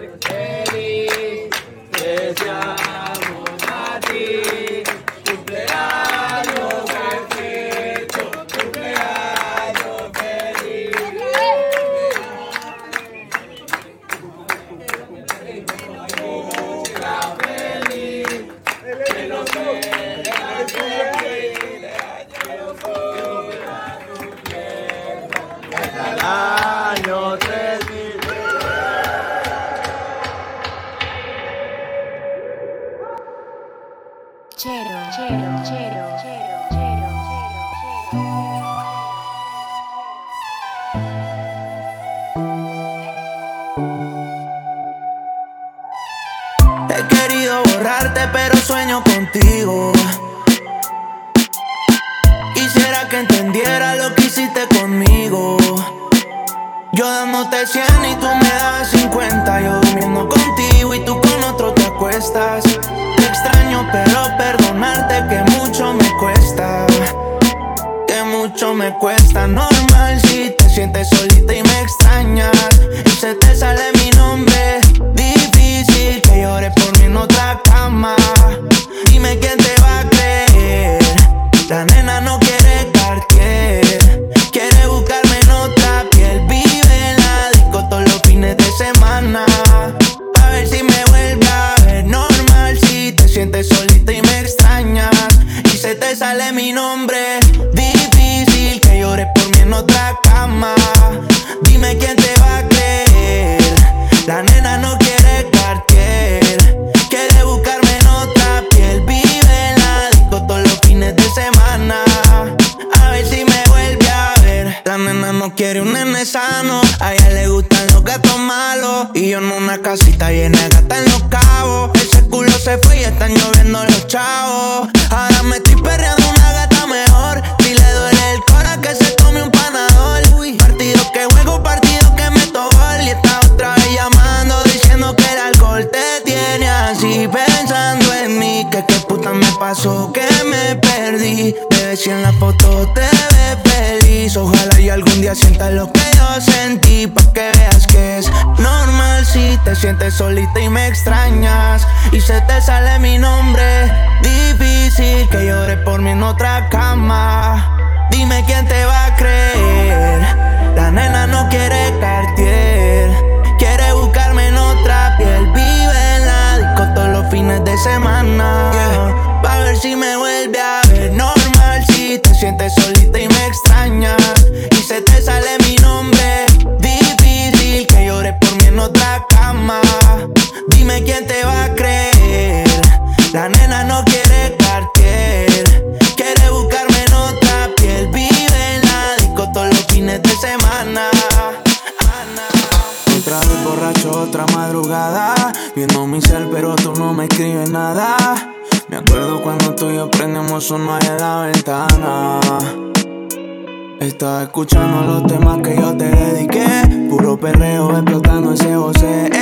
네. tú me das 50, yo durmiendo contigo. A ella le gustan los gatos malos. Y yo en una casita llena de gatas en los cabos. Ese culo se fue y están lloviendo los chavos. Ahora me pasó que me perdí. Bebé, si en la foto te ves feliz, ojalá y algún día sientas lo que yo sentí. Pa' que veas que es normal si te sientes solita y me extrañas. Y se te sale mi nombre. Difícil que llore por mí en otra cama. Dime quién te va a creer. La nena no quiere cartier. de semana. Va ver si me vuelve a ver normal. Si te sientes solita y me extraña. Y se te escuchando los temas que yo te dediqué. Puro perreo explotando ese José.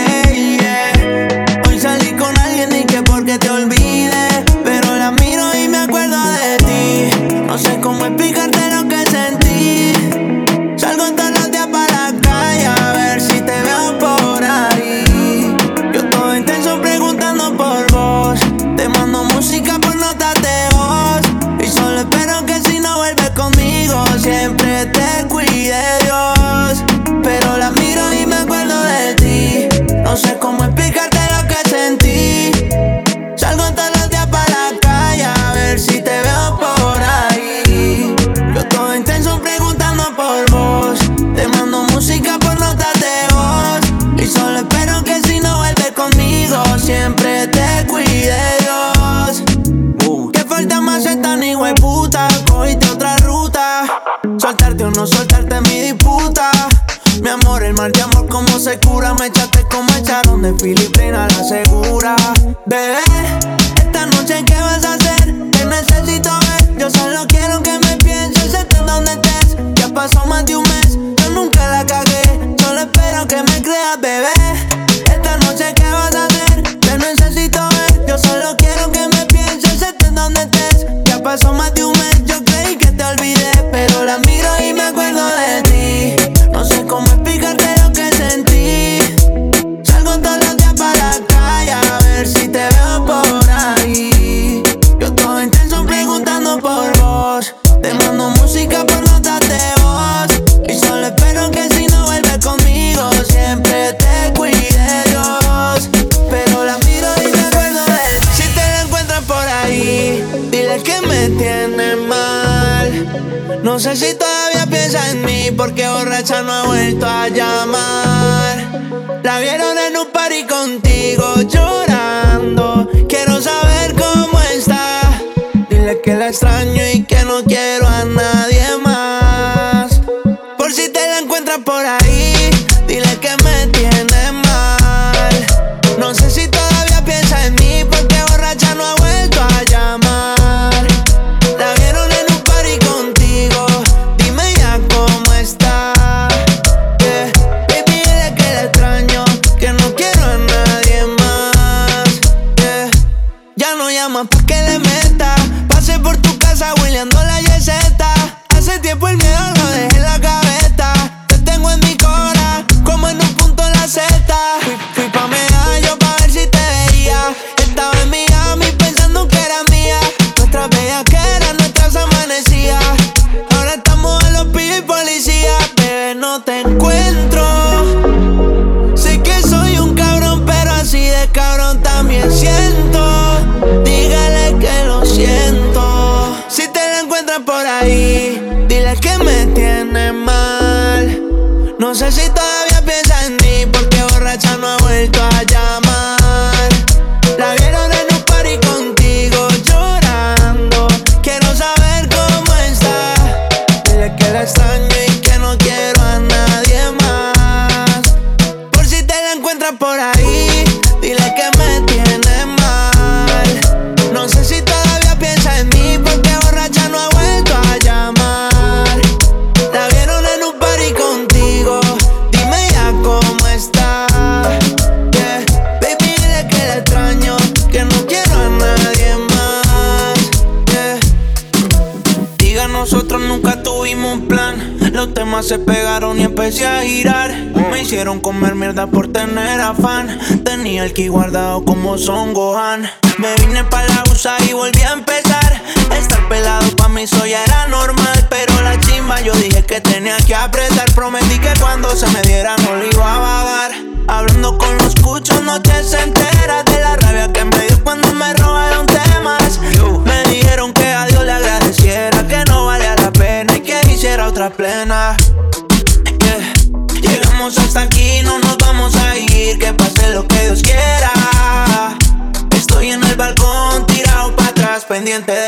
Se pegaron y empecé a girar. Me hicieron comer mierda por tener afán. Tenía el ki guardado como Son Gohan. Me vine pa' la USA y volví a empezar. Estar pelado pa' mí eso ya era normal. Pero la chimba yo dije que tenía que apretar. Prometí que cuando se me diera no le iba a vagar. Hablando con los cuchos, noches enteras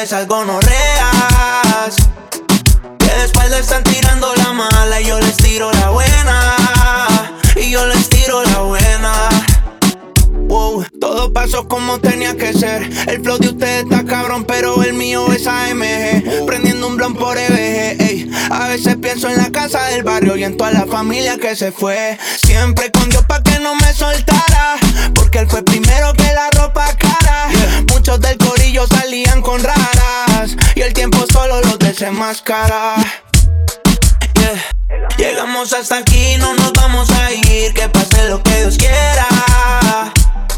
esas gonorreas. Que de espalda están tirando la mala y yo les tiro la buena. Y yo les tiro la buena. Wow, todo pasó como tenía que ser. El flow de ustedes está cabrón, pero el mío es AMG. Prendiendo un blon por EBG. ey. A veces pienso en la casa del barrio y en toda la familia que se fue. Siempre con Dios pa' que no me soltara. Porque él fue primero que desenmascara. Yeah. Llegamos hasta aquí, no nos vamos a ir. Que pase lo que Dios quiera.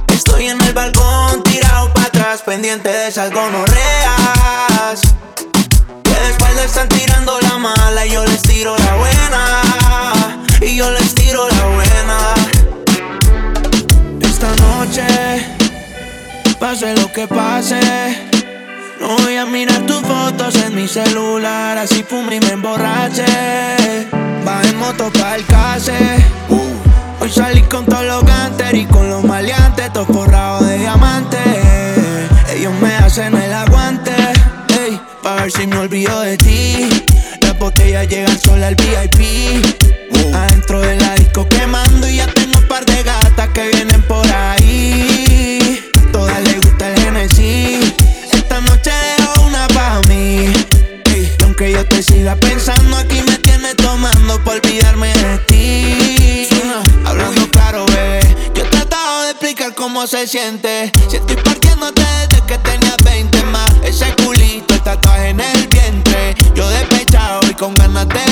Estoy en el balcón, tirado para atrás, pendiente de esas gonorreas. Que de espalda están tirando la mala y yo les tiro la buena. Y yo les tiro la buena. Esta noche, pase lo que pase. No voy a mirar tus fotos en mi celular, así fume y me emborrache. Va en moto pa' el case. Hoy salí con todos los ganter y con los maleantes, todos forrados de diamantes. Ellos me hacen el aguante, ey, pa' ver si me olvido de ti. Las botellas llegan sola al VIP. Adentro de la disco quemando y ya tengo siga pensando, aquí me tienes tomando por olvidarme de ti. Hablando claro, bebé. Yo he tratado de explicar cómo se siente. Si estoy partiéndote desde que tenías 20 más. Ese culito, el tatuaje en el vientre. Yo despechado y con ganas de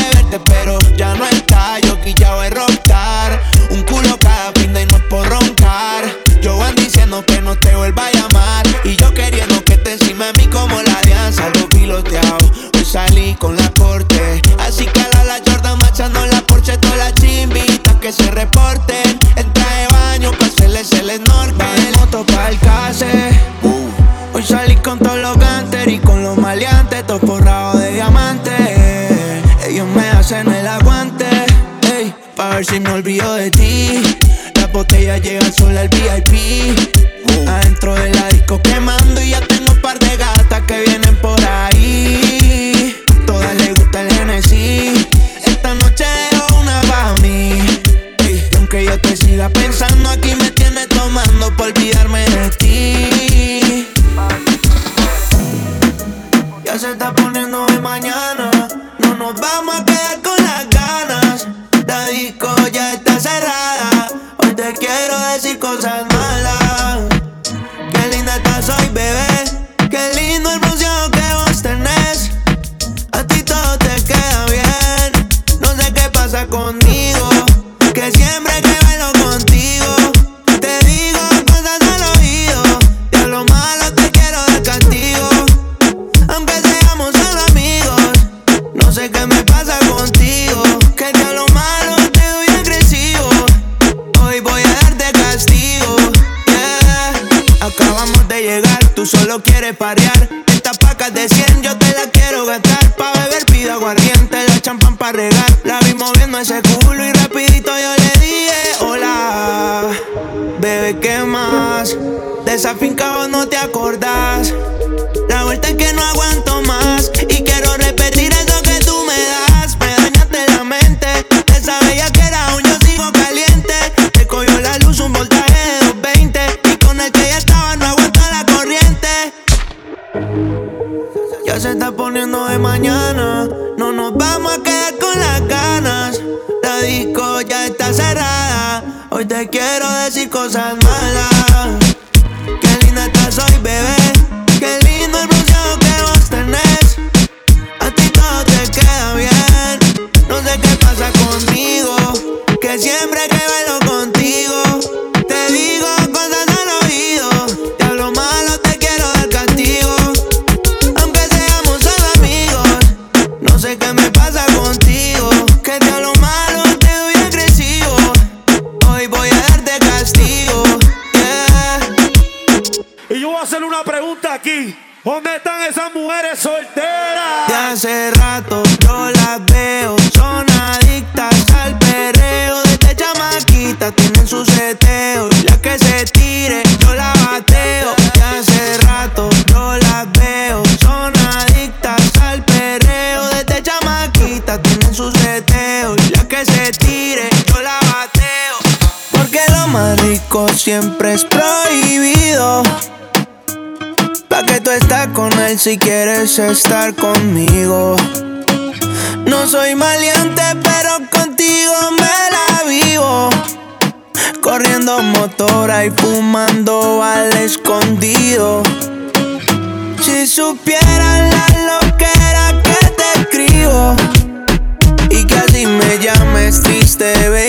Te siga pensando, aquí me tienes tomando por olvidarme de ti. Ya se está poniendo de mañana. No nos vamos a quedar con las ganas. La disco ya está cerrada. Hoy te quiero decir cosas De pregunta aquí. ¿Dónde están esas mujeres solteras? De hace rato yo las veo, son adictas al perreo. Desde chamaquita tienen su seteo. Y la que se tire, yo la bateo. De hace rato yo las veo, son adictas al perreo. Desde chamaquita tienen su seteo. Y la que se tire, yo la bateo. Porque lo más rico siempre es prohibido. Estás con él si quieres estar conmigo. No soy maleante, pero contigo me la vivo. Corriendo motora y fumando al escondido. Si supieran la loquera que te escribo. Y que así me llames triste, baby,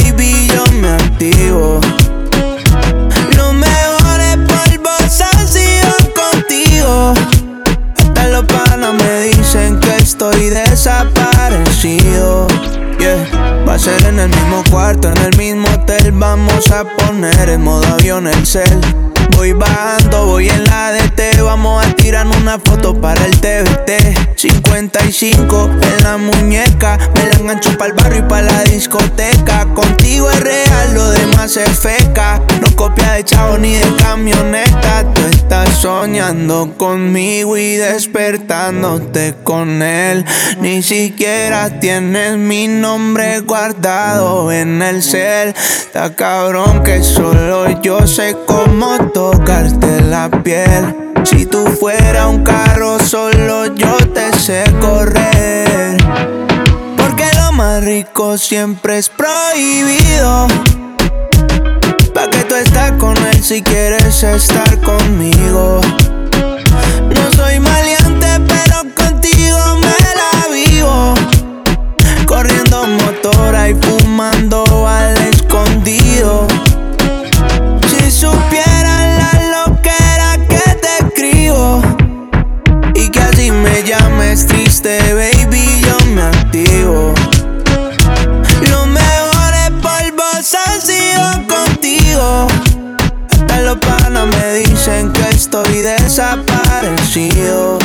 Voy bajando, voy en la DT. Vamos a tirar una foto para el TVT. 55 en la muñeca. Me la engancho para el barrio y para la discoteca. Contigo es No copia de chavo ni de camioneta. Tú estás soñando conmigo y despertándote con él. Ni siquiera tienes mi nombre guardado en el cel. Está cabrón que solo yo sé cómo tocarte la piel. Si tú fuera un carro, solo yo te sé correr. Porque lo más rico siempre es prohibido. Estás con él si quieres estar conmigo. No soy maleante, pero contigo me la vivo. Corriendo motora y fumando al escondido. Si supieran la loquera que te escribo. Y que así me llames triste, me dicen que estoy desaparecido.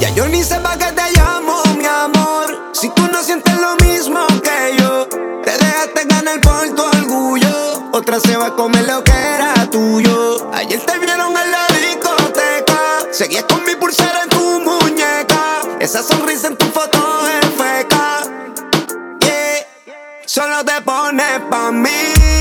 Ya yo ni sé pa' qué te llamo, mi amor. Si tú no sientes lo mismo que yo, te dejaste ganar por tu orgullo. Otra se va a comer lo que era tuyo. Ayer te vieron en la discoteca. Seguías con mi pulsera en tu muñeca. Esa sonrisa en tu foto es feca. Yeah. Solo te pones pa' mí.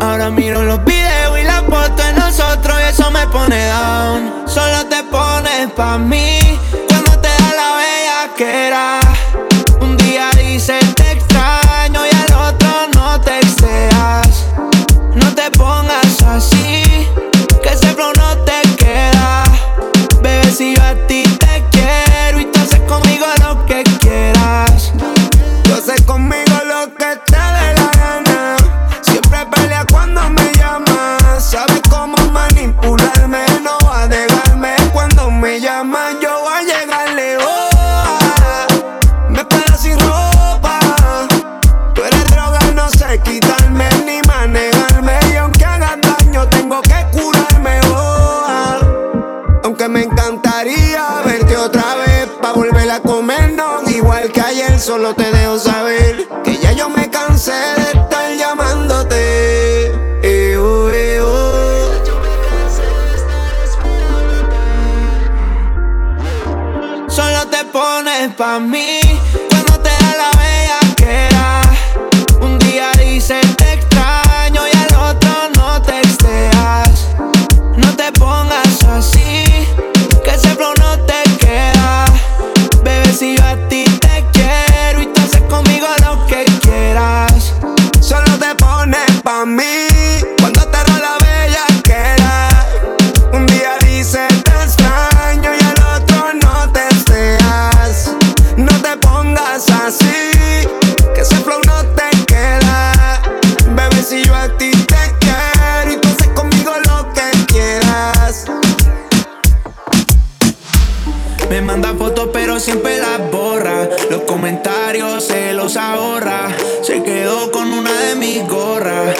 Ahora miro los videos y las fotos de nosotros y eso me pone down. Solo te pones pa' mí cuando te da la bella que era. Pa' volver a comernos. Igual que ayer, solo te dejo saber que ya yo me cansé de estar llamándote. Solo te pones pa' mí Me manda fotos pero siempre las borra. Los comentarios se los ahorra. Se quedó con una de mis gorras.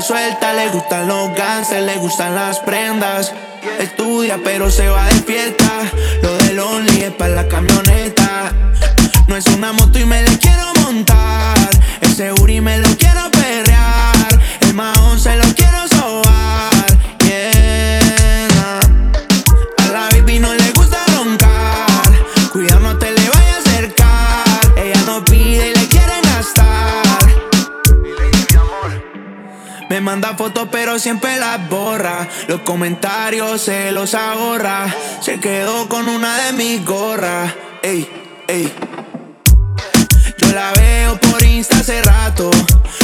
Suelta. Le gustan los ganses, le gustan las prendas. Estudia, pero se va de fiesta. Lo del Only es para la camioneta. No es una moto y me la quiero montar. Ese Uri me lo quiero perrear. El mahón se lo quiero pero siempre las borra. Los comentarios se los ahorra. Se quedó con una de mis gorras. Ey, ey. Yo la veo por Insta hace rato.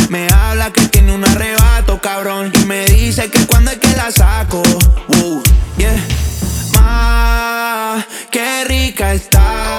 Me habla que tiene un arrebato, cabrón. Y me dice que cuando es que la saco. Uh, yeah. Ma, qué rica está.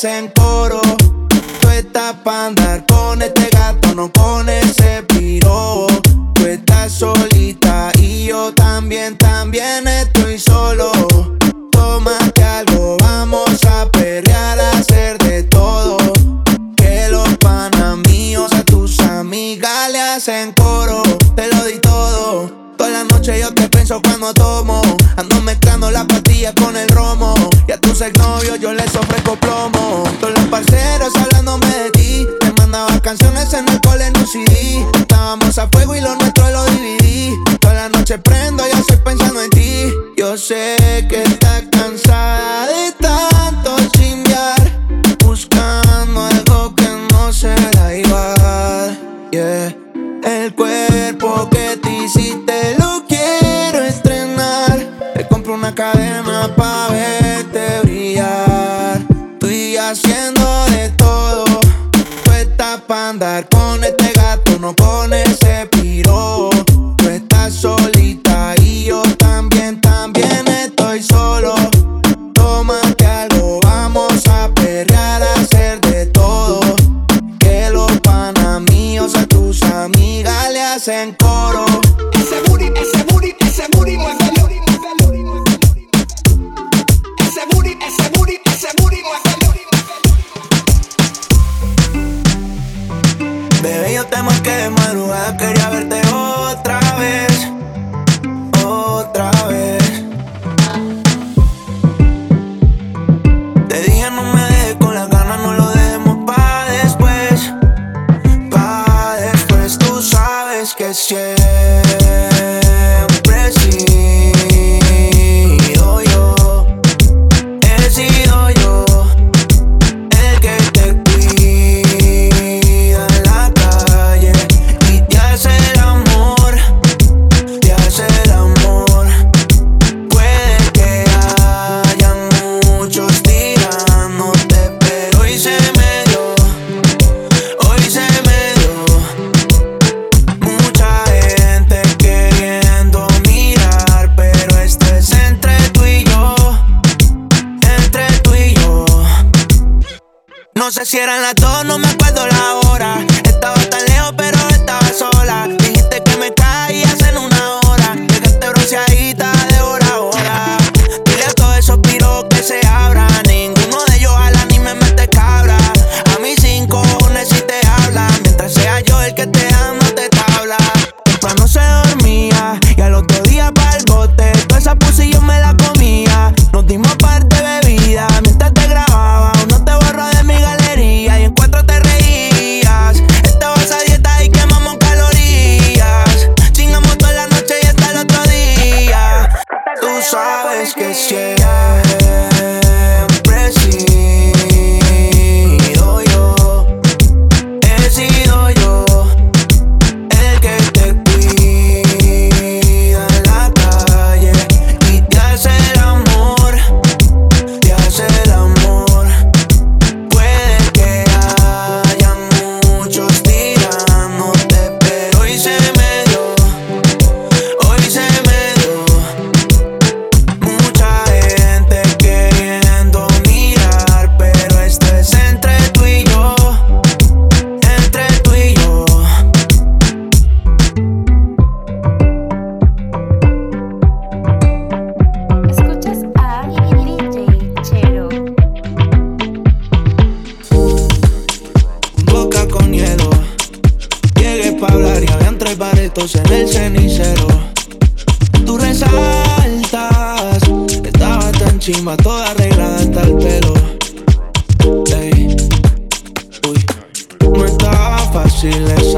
estás en coro. Tú estás pa' andar con este gato, no con ese piro. Tú estás solita y yo también, también estoy solo. Tómate algo, vamos a perrear, a hacer de todo. Que los panamíos a tus amigas le hacen coro. Te lo di todo. Toda la noche yo te pienso cuando tomo. Ando mezclando las pastillas con el romo. Y a tus exnovios yo le hacen coro. No sé si eran las dos, no me acuerdo la. she lets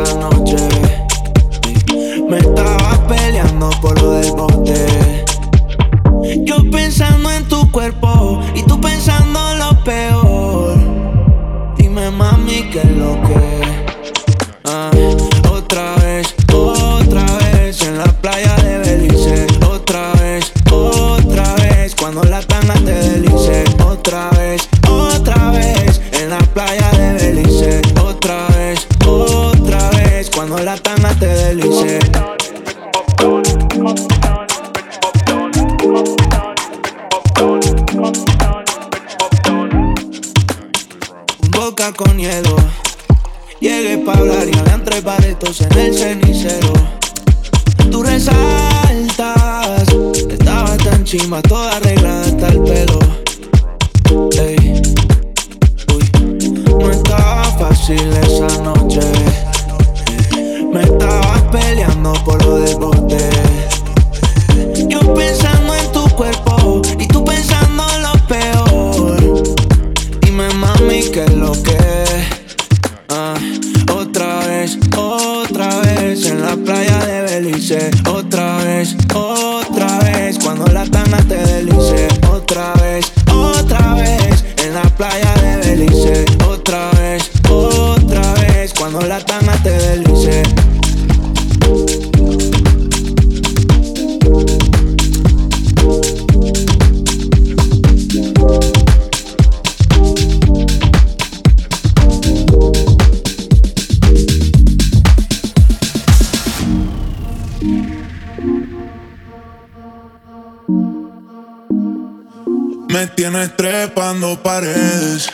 tienes trepando paredes.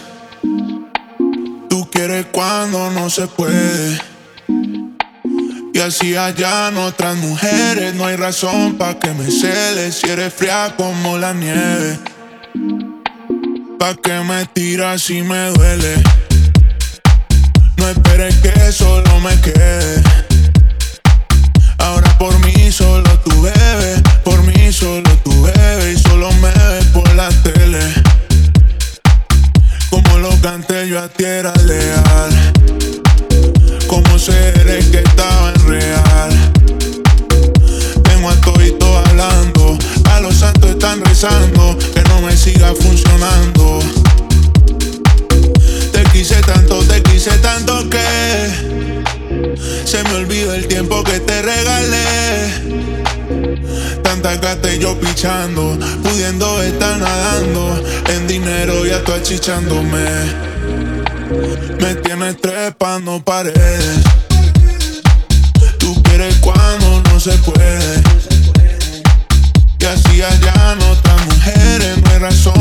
Tú quieres cuando no se puede. Y así allá otras mujeres. No hay razón pa' que me celes. Si eres fría como la nieve. Pa' que me tiras si me duele. No esperes que solo me quede. Ahora por mí solo tú bebes, por mí solo ti era leal. Como seres que estaba en real. Tengo a todito hablando, a los santos están rezando que no me siga funcionando. Te quise tanto, te quise tanto que se me olvidó el tiempo que te regalé. Tanta gata y yo pichando, pudiendo estar nadando. En dinero ya estoy achichándome. Me tienes trepando paredes. Tú quieres cuando no se puede. Y así allá en otras mujeres. No hay razón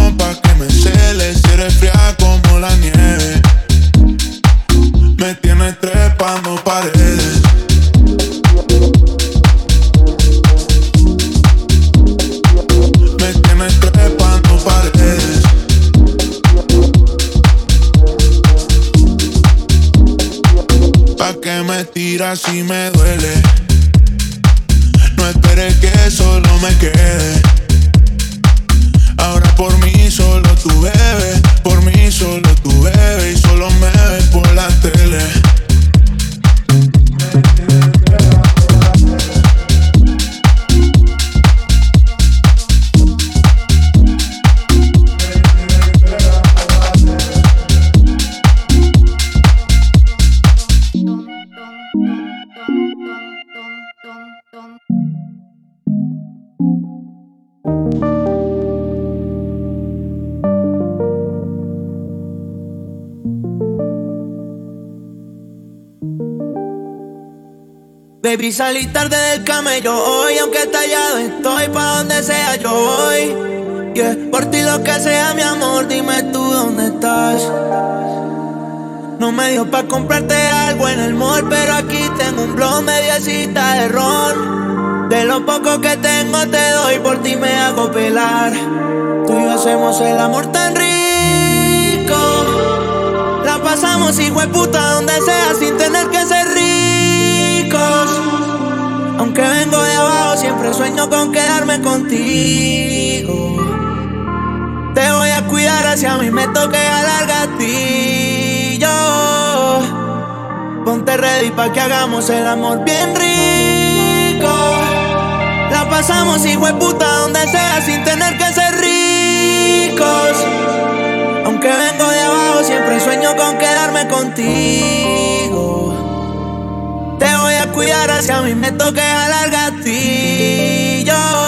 Baby, salí tarde del camello hoy, aunque tallado estoy, pa' donde sea yo voy. Yeah, por ti lo que sea, mi amor, dime tú dónde estás. No me dio pa' comprarte algo en el mall, pero aquí tengo un blog, mediecita de ron. De lo poco que tengo te doy, por ti me hago pelar. Tú y yo hacemos el amor tan rico. La pasamos hijo de puta donde sea sin tener que ser aunque vengo de abajo, siempre sueño con quedarme contigo. Te voy a cuidar hacia mí, me toque al gatillo. Ponte ready pa' que hagamos el amor bien rico. La pasamos, hijo de puta, donde sea, sin tener que ser ricos. Aunque vengo de abajo, siempre sueño con quedarme contigo cuidaras que a mí me toque alargar a ti. Yo